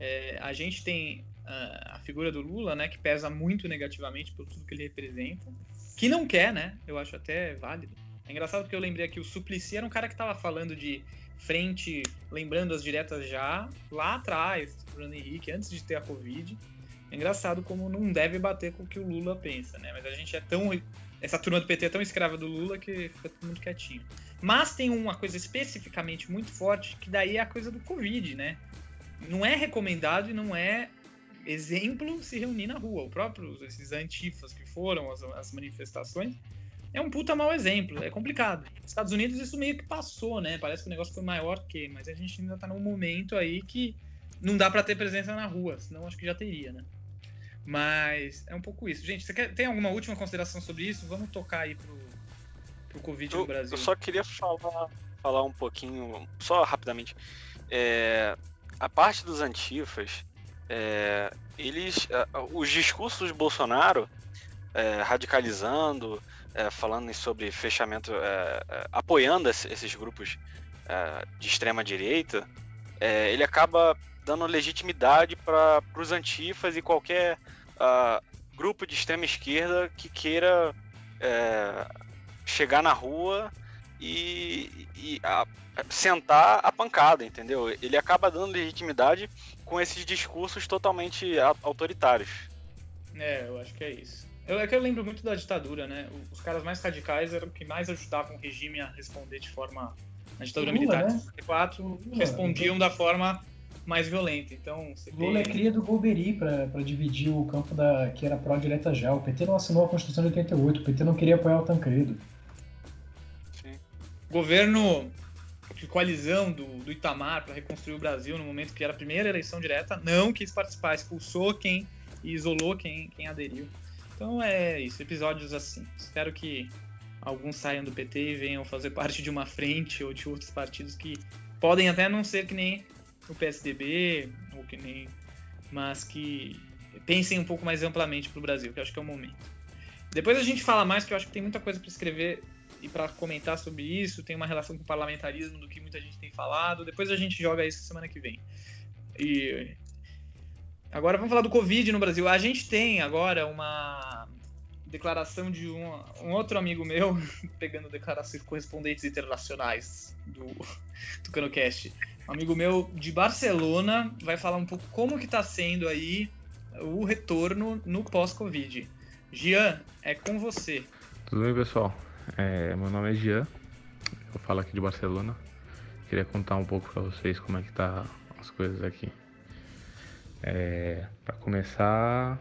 Speaker 1: é, a gente tem a, a figura do Lula, né, que pesa muito negativamente por tudo que ele representa, que não quer, né? Eu acho até válido. É engraçado porque eu lembrei aqui, o Suplicy era um cara que tava falando de frente, lembrando as diretas já, lá atrás, Bruno Henrique, antes de ter a Covid. É engraçado como não deve bater com o que o Lula pensa, né? Mas a gente é tão. Essa turma do PT é tão escrava do Lula que fica todo mundo quietinho. Mas tem uma coisa especificamente muito forte, que daí é a coisa do Covid, né? Não é recomendado e não é exemplo se reunir na rua. O próprio, esses antifas que foram as, as manifestações, é um puta mau exemplo, é complicado. Nos Estados Unidos isso meio que passou, né? Parece que o negócio foi maior que, mas a gente ainda tá num momento aí que não dá para ter presença na rua, senão acho que já teria, né? Mas é um pouco isso. Gente, você quer, tem alguma última consideração sobre isso? Vamos tocar aí pro, pro Covid
Speaker 3: eu,
Speaker 1: no Brasil.
Speaker 3: Eu só queria falar, falar um pouquinho, só rapidamente. É, a parte dos antifas, é, eles, os discursos do Bolsonaro é, radicalizando, é, falando sobre fechamento, é, é, apoiando esses grupos de extrema direita, ele acaba dando legitimidade para os antifas e qualquer uh, grupo de extrema esquerda que queira chegar na rua e, e a, sentar a pancada, entendeu? Ele acaba dando legitimidade com esses discursos totalmente autoritários.
Speaker 1: É, eu acho que é isso. Eu, é que eu lembro muito da ditadura, né? Os caras mais radicais eram que mais ajudavam o regime a responder de forma. Na ditadura Lula, militar de né? 64, Lula, respondiam Lula. da forma mais violenta. Então,
Speaker 8: Lula é cria do Golbery para dividir o campo da que era pró-direta já. O PT não assinou a Constituição de 88, o PT não queria apoiar o Tancredo.
Speaker 1: Governo de coalizão do, do Itamar para reconstruir o Brasil no momento que era a primeira eleição direta, não quis participar, expulsou quem e isolou quem, quem aderiu. Então é isso, episódios assim. Espero que alguns saiam do PT e venham fazer parte de uma frente ou de outros partidos que podem até não ser que nem o PSDB ou que nem, mas que pensem um pouco mais amplamente para o Brasil, que eu acho que é o momento. Depois a gente fala mais, que eu acho que tem muita coisa para escrever e para comentar sobre isso. Tem uma relação com o parlamentarismo do que muita gente tem falado. Depois a gente joga isso semana que vem. E Agora vamos falar do Covid no Brasil. A gente tem agora uma declaração de um, um outro amigo meu, [LAUGHS] pegando declarações correspondentes internacionais do, [LAUGHS] do CanoCast. Um amigo meu de Barcelona vai falar um pouco como que está sendo aí o retorno no pós-Covid. Gian, é com você.
Speaker 9: Tudo bem, pessoal? É, meu nome é Gian, eu falo aqui de Barcelona. Queria contar um pouco para vocês como é que tá as coisas aqui. É, para começar,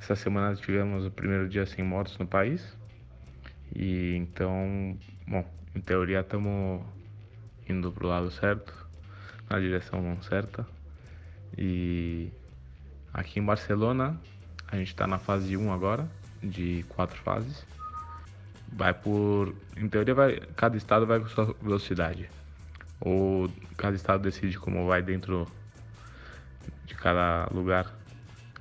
Speaker 9: essa semana tivemos o primeiro dia sem mortos no país. E então, bom, em teoria estamos indo pro lado certo, na direção certa. E aqui em Barcelona, a gente está na fase 1 agora, de quatro fases. Vai por. Em teoria, vai, cada estado vai com sua velocidade. Ou cada estado decide como vai dentro de cada lugar,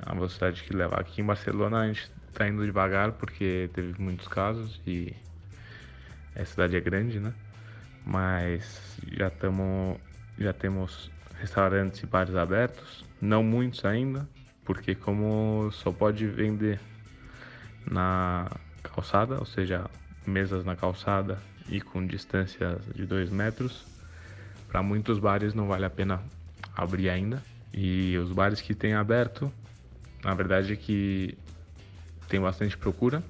Speaker 9: a velocidade que leva. Aqui em Barcelona a gente está indo devagar porque teve muitos casos e a cidade é grande, né? Mas já estamos já temos restaurantes e bares abertos, não muitos ainda, porque como só pode vender na calçada, ou seja, mesas na calçada e com distâncias de 2 metros, para muitos bares não vale a pena abrir ainda. E os bares que têm aberto, na verdade é que tem bastante procura,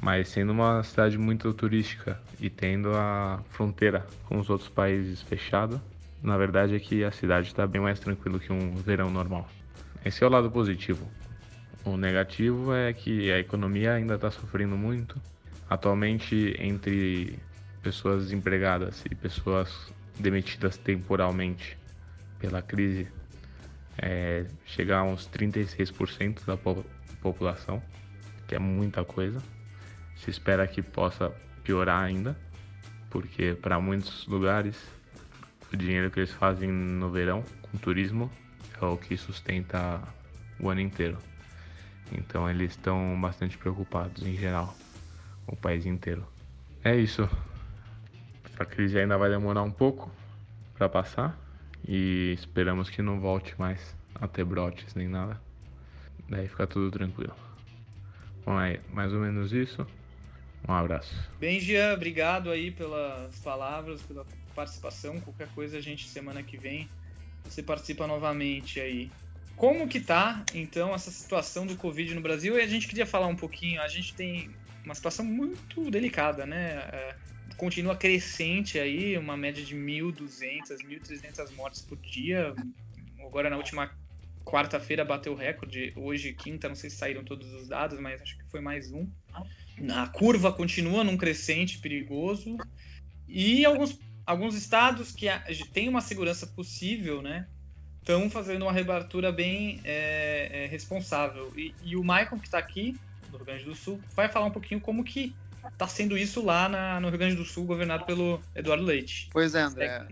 Speaker 9: mas sendo uma cidade muito turística e tendo a fronteira com os outros países fechada, na verdade é que a cidade está bem mais tranquila que um verão normal. Esse é o lado positivo. O negativo é que a economia ainda está sofrendo muito. Atualmente, entre pessoas desempregadas e pessoas demitidas temporalmente pela crise, é, chegar a uns 36% da po população, que é muita coisa. Se espera que possa piorar ainda, porque para muitos lugares o dinheiro que eles fazem no verão com turismo é o que sustenta o ano inteiro. Então eles estão bastante preocupados em geral, o país inteiro. É isso. Essa crise ainda vai demorar um pouco para passar, e esperamos que não volte mais a ter brotes nem nada. Daí fica tudo tranquilo. Bom, é mais ou menos isso. Um abraço.
Speaker 1: Bem, Gia, obrigado aí pelas palavras, pela participação. Qualquer coisa a gente semana que vem você participa novamente aí. Como que tá, então, essa situação do Covid no Brasil? E a gente queria falar um pouquinho, a gente tem uma situação muito delicada, né? É, continua crescente aí, uma média de 1.200, 1.300 mortes por dia. Agora na última quarta-feira bateu o recorde, hoje quinta, não sei se saíram todos os dados, mas acho que foi mais um. a curva continua num crescente perigoso e alguns, alguns estados que têm uma segurança possível, né, estão fazendo uma reabertura bem é, é, responsável. E, e, o Michael que está aqui do Rio Grande do Sul vai falar um pouquinho como que está sendo isso lá na, no Rio Grande do Sul, governado pelo Eduardo Leite.
Speaker 5: Pois é, André.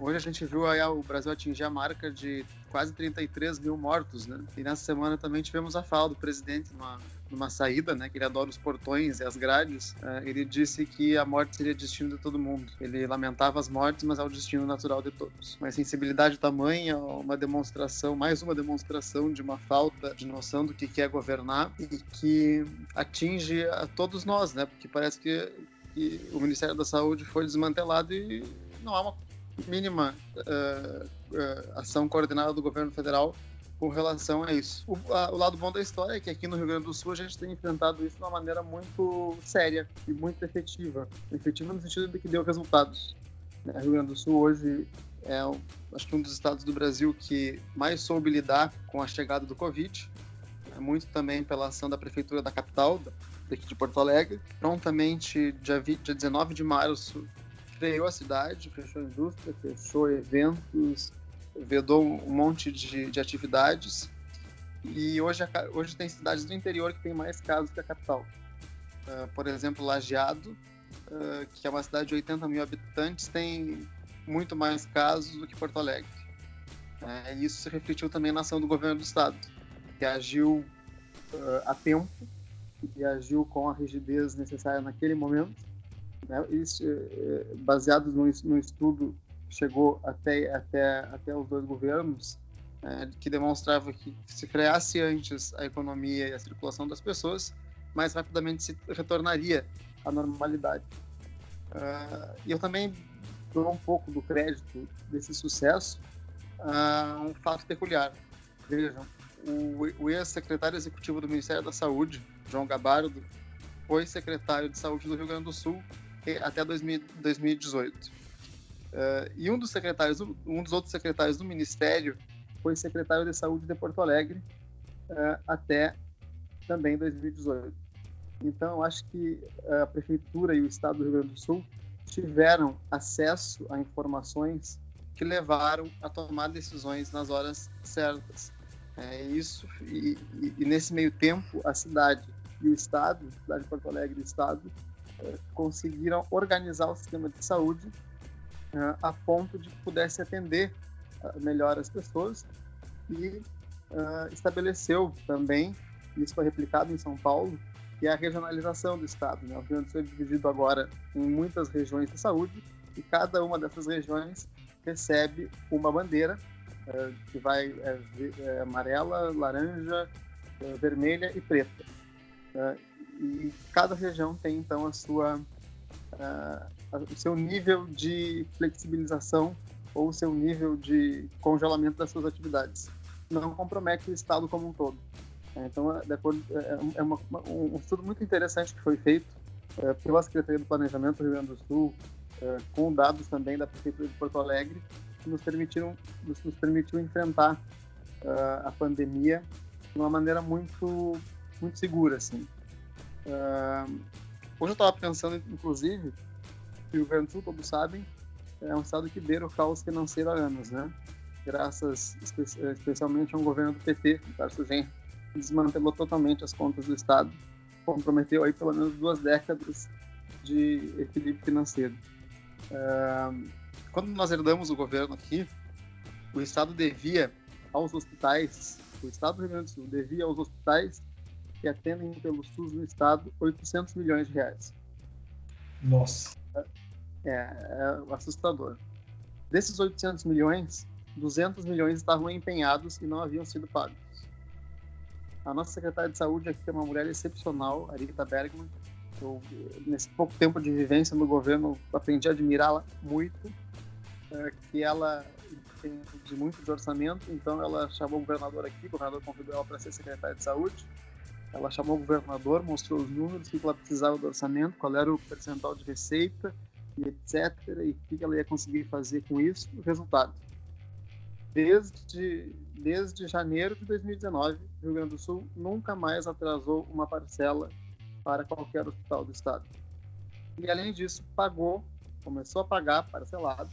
Speaker 5: Hoje a gente viu aí o Brasil atingir a marca de quase 33 mil mortos, né? E nessa semana também tivemos a fala do presidente numa, numa saída, né? Que ele adora os portões e as grades. Uh, ele disse que a morte seria destino de todo mundo. Ele lamentava as mortes, mas é o destino natural de todos. Uma sensibilidade tamanha, uma demonstração, mais uma demonstração de uma falta de noção do que é governar e que atinge a todos nós, né? Porque parece que, que o Ministério da Saúde foi desmantelado e não há uma mínima uh, uh, ação coordenada do governo federal com relação a isso. O, a, o, lado bom da história é que aqui no Rio Grande do Sul a gente tem enfrentado isso de uma maneira muito séria e muito efetiva. Efetiva no sentido de que deu resultados. Né? O Rio Grande do Sul hoje é, acho que um dos estados do Brasil que mais soube lidar com a chegada do Covid. É muito também pela ação da prefeitura da capital, daqui de Porto Alegre. Prontamente, dia, 20, dia 19 de março, freou a cidade, fechou a indústria, fechou eventos, vedou um monte de, de atividades. E hoje, hoje tem cidades do interior que tem mais casos que a capital. Uh, por exemplo, Lajeado, uh, que é uma cidade de 80 mil habitantes, tem muito mais casos do que Porto Alegre. Uh, isso se refletiu também na ação do governo do estado, que agiu a tempo e agiu com a rigidez necessária naquele momento né? Isso, eh, eh, baseado no, no estudo chegou até, até, até os dois governos, né, que demonstrava que se freasse antes a economia e a circulação das pessoas, mais rapidamente se retornaria à normalidade. Uh, e eu também dou um pouco do crédito desse sucesso a um fato peculiar. Vejam, o, o ex-secretário executivo do Ministério da Saúde, João Gabardo, foi secretário de Saúde do Rio Grande do Sul até 2018. Uh, eh, e um dos secretários, um dos outros secretários do Ministério foi secretário de Saúde de Porto Alegre uh, até também 2018. Então, acho que a prefeitura e o Estado do Rio Grande do Sul tiveram acesso a informações que levaram a tomar decisões nas horas certas. É isso e, e, e nesse meio tempo a cidade e o Estado, a cidade de Porto Alegre e o Estado conseguiram organizar o sistema de saúde uh, a ponto de que pudesse atender uh, melhor as pessoas e uh, estabeleceu também, isso foi replicado em São Paulo, que é a regionalização do Estado. Né? O Rio Grande do Sul é dividido agora em muitas regiões de saúde e cada uma dessas regiões recebe uma bandeira que vai é, é, amarela, laranja, é, vermelha e preta e cada região tem então a sua uh, o seu nível de flexibilização ou o seu nível de congelamento das suas atividades. Não compromete o estado como um todo. É, então, é, é, é uma, um estudo muito interessante que foi feito pela Secretaria do Planejamento do Rio Grande do Sul, com dados também da Prefeitura de Porto Alegre, que nos permitiram nos, permitiu enfrentar a pandemia de uma maneira muito muito segura, assim. Hoje eu estava pensando, inclusive, Rio Grande do Sul, todos sabem, é um estado que beira o caos financeiro há anos, né? Graças espe especialmente a um governo do PT, o Tarso Genro, que desmantelou totalmente as contas do estado, comprometeu aí pelo menos duas décadas de equilíbrio financeiro. Uh, quando nós herdamos o governo aqui, o estado devia aos hospitais, o estado do Rio Grande do Sul devia aos hospitais que atendem pelo SUS no estado 800 milhões de reais.
Speaker 8: Nossa.
Speaker 5: É, é assustador. Desses 800 milhões, 200 milhões estavam empenhados e não haviam sido pagos. A nossa secretária de saúde aqui é uma mulher excepcional, a Rita Bergman. Eu, nesse pouco tempo de vivência no governo, aprendi a admirá-la muito. É, que ela tem de muito de orçamento, então ela chamou o governador aqui, o governador convidou ela para ser secretária de saúde. Ela chamou o governador, mostrou os números, o que ela precisava do orçamento, qual era o percentual de receita, e etc. E o que ela ia conseguir fazer com isso. O resultado. Desde, desde janeiro de 2019, o Rio Grande do Sul nunca mais atrasou uma parcela para qualquer hospital do estado. E além disso, pagou, começou a pagar parcelado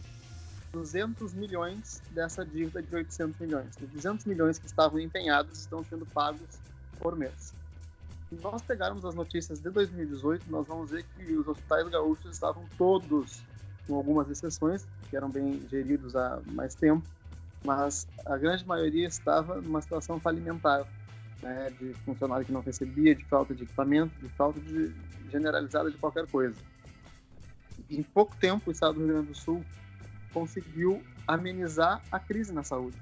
Speaker 5: 200 milhões dessa dívida de 800 milhões. Os 200 milhões que estavam empenhados estão sendo pagos por mês. Nós pegarmos as notícias de 2018, nós vamos ver que os hospitais gaúchos estavam todos, com algumas exceções, que eram bem geridos há mais tempo, mas a grande maioria estava numa situação falimentar, né, de funcionário que não recebia, de falta de equipamento, de falta de generalizada de qualquer coisa. Em pouco tempo, o Estado do Rio Grande do Sul conseguiu amenizar a crise na saúde.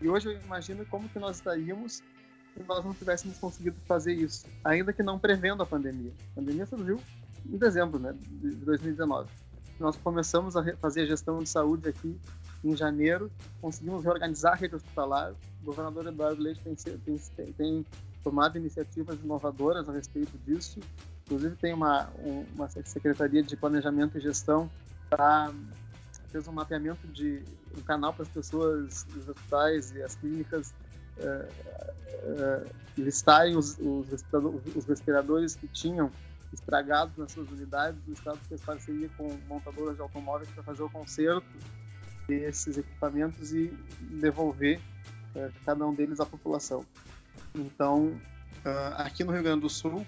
Speaker 5: E hoje eu imagino como que nós estaríamos se nós não tivéssemos conseguido fazer isso, ainda que não prevendo a pandemia. A pandemia surgiu em dezembro né, de 2019. Nós começamos a fazer a gestão de saúde aqui em janeiro, conseguimos reorganizar a rede hospitalar. O governador Eduardo Leite tem, tem, tem tomado iniciativas inovadoras a respeito disso. Inclusive tem uma, uma secretaria de planejamento e gestão para fez um mapeamento de um canal para as pessoas, os hospitais e as clínicas listarem os, os, os, respiradores que tinham estragados nas suas unidades. O Estado fez parceria com montadoras de automóveis para fazer o conserto desses equipamentos e devolver uh, cada um deles à população. Então, aqui no Rio Grande do Sul,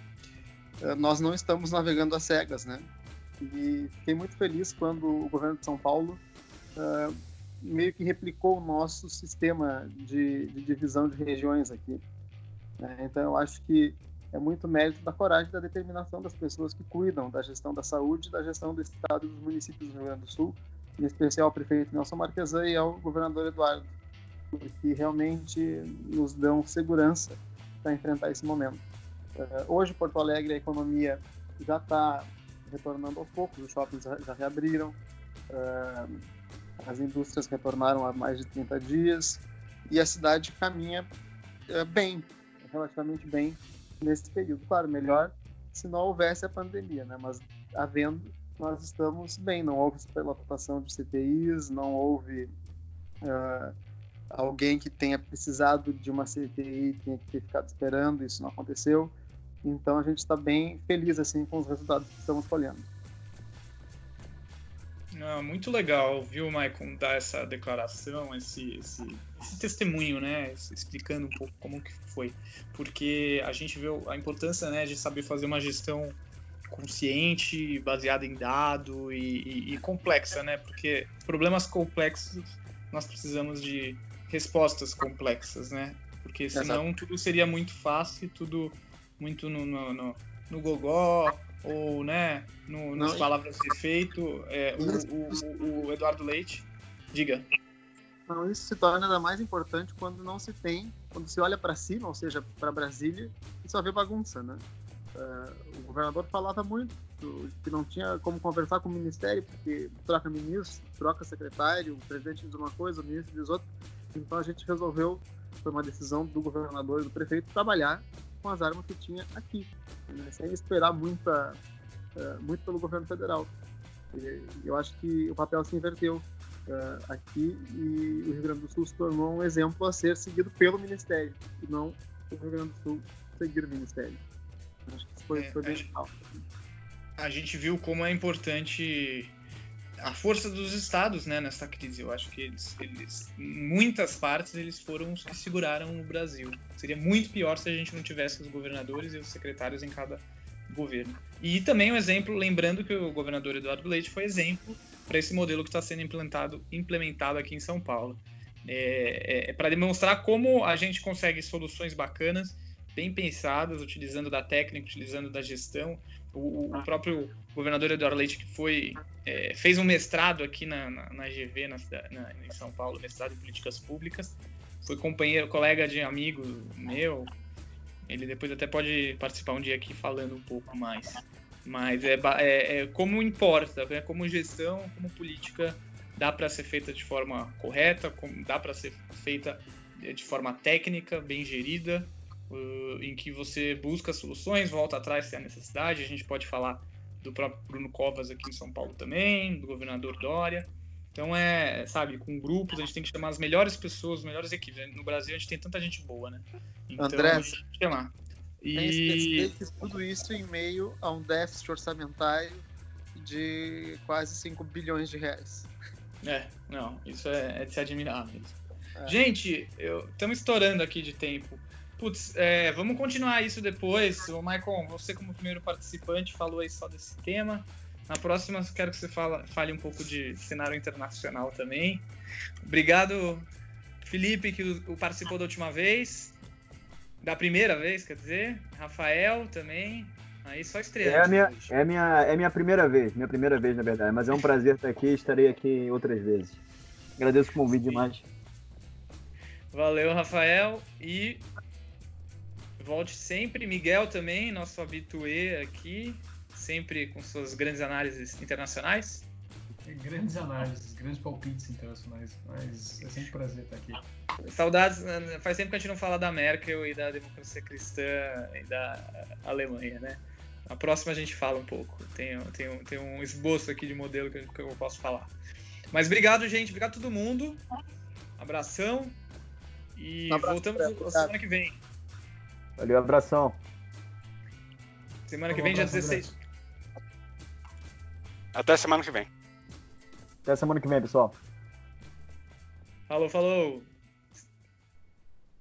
Speaker 5: nós não estamos navegando às cegas, né? E fiquei muito feliz quando o governo de São Paulo uh, meio que replicou o nosso sistema de, de divisão de regiões aqui. Né? Então, eu acho que é muito mérito da coragem da determinação das pessoas que cuidam da gestão da saúde, da gestão do Estado e dos municípios do Rio Grande do Sul, em especial ao prefeito Nelson Marquesan e ao governador Eduardo, que realmente nos dão segurança para enfrentar esse momento. Uh, hoje, Porto Alegre, a economia já está retornando aos poucos, os shoppings já reabriram, uh, as indústrias retornaram há mais de 30 dias e a cidade caminha uh, bem, relativamente bem nesse período. Claro, melhor se não houvesse a pandemia, né? mas havendo, nós estamos bem. Não houve superlotação de CTIs, não houve uh, alguém que tenha precisado de uma CTI tenha que ter ficado esperando, isso não aconteceu. Então a gente está bem feliz assim com os resultados que estamos colhendo.
Speaker 1: Ah, muito legal, viu, Maicon, dar essa declaração, esse, esse, esse, testemunho, né, explicando um pouco como que foi, porque a gente vê a importância, né, de saber fazer uma gestão consciente, baseada em dado e, e, e complexa, né, porque problemas complexos nós precisamos de respostas complexas, né, porque senão Exato. tudo seria muito fácil, tudo muito no, no, no, no gogó ou né, no, nas palavras de efeito. É, o, o, o, Eduardo Leite, diga.
Speaker 5: Não, isso se torna ainda mais importante quando não se tem, quando se olha para cima, ou seja, para Brasília, e só vê bagunça, né? Uh, o governador falava muito que não tinha como conversar com o ministério, porque troca ministro, troca secretário, o presidente diz uma coisa, o ministro diz outra. Então a gente resolveu, foi uma decisão do governador e do prefeito, trabalhar com as armas que tinha aqui, né? sem esperar muita, uh, muito pelo governo federal. E, eu acho que o papel se inverteu uh, aqui e o Rio Grande do Sul se tornou um exemplo a ser seguido pelo Ministério, e não o Rio Grande do Sul seguir o Ministério. Acho que isso foi, é, foi bem legal.
Speaker 1: A gente viu como é importante a força dos estados né, nessa crise. Eu acho que eles, eles, em muitas partes, eles foram os que seguraram o Brasil. Seria muito pior se a gente não tivesse os governadores e os secretários em cada governo. E também um exemplo, lembrando que o governador Eduardo Leite foi exemplo para esse modelo que está sendo implementado, implementado aqui em São Paulo. É, é, é para demonstrar como a gente consegue soluções bacanas, bem pensadas, utilizando da técnica, utilizando da gestão, o, o próprio governador Eduardo Leite, que foi, é, fez um mestrado aqui na, na, na GV, na, na, em São Paulo, mestrado em políticas públicas, foi companheiro, colega de amigo meu. Ele depois até pode participar um dia aqui falando um pouco mais. Mas é, é, é como importa, é como gestão, como política dá para ser feita de forma correta, dá para ser feita de forma técnica, bem gerida, uh, em que você busca soluções, volta atrás se há necessidade. A gente pode falar do próprio Bruno Covas aqui em São Paulo também, do governador Dória. Então é, sabe, com grupos a gente tem que chamar as melhores pessoas, as melhores equipes. No Brasil a gente tem tanta gente boa, né? Então
Speaker 5: André,
Speaker 1: a gente chamar.
Speaker 5: Tem
Speaker 1: E
Speaker 5: esse- tudo isso em meio a um déficit orçamentário de quase 5 bilhões de reais.
Speaker 1: é, não, isso é, é de se admirar mesmo.
Speaker 5: É.
Speaker 1: Gente, estamos estourando aqui de tempo. Putz, é, vamos continuar isso depois. O Michael, você como primeiro participante falou aí só desse tema. Na próxima, quero que você fala, fale um pouco de cenário internacional também. Obrigado, Felipe, que o, o participou da última vez. Da primeira vez, quer dizer. Rafael também. Aí só estreante.
Speaker 2: É a minha,
Speaker 1: hoje.
Speaker 2: é minha, é minha primeira vez, minha primeira vez, na verdade. Mas é um prazer estar aqui e estarei aqui outras vezes. Agradeço o convite demais.
Speaker 1: Valeu, Rafael. E volte sempre. Miguel também, nosso habituê aqui. Sempre com suas grandes análises internacionais.
Speaker 8: Grandes análises, grandes palpites internacionais, mas é sempre um prazer estar aqui.
Speaker 1: Saudades, né? faz tempo que a gente não fala da Merkel e da democracia cristã e da Alemanha, né? Na próxima a gente fala um pouco. Tem, tem, um, tem um esboço aqui de modelo que eu, que eu posso falar. Mas obrigado, gente. Obrigado a todo mundo. Abração. E
Speaker 5: Um abraço,
Speaker 1: voltamos
Speaker 5: obrigado.
Speaker 1: semana que vem.
Speaker 2: Valeu, abração.
Speaker 1: Semana que vem, dia
Speaker 8: abraço, André.
Speaker 1: 16.
Speaker 3: Até semana que vem.
Speaker 2: Até semana que vem, pessoal.
Speaker 1: Falou, falou.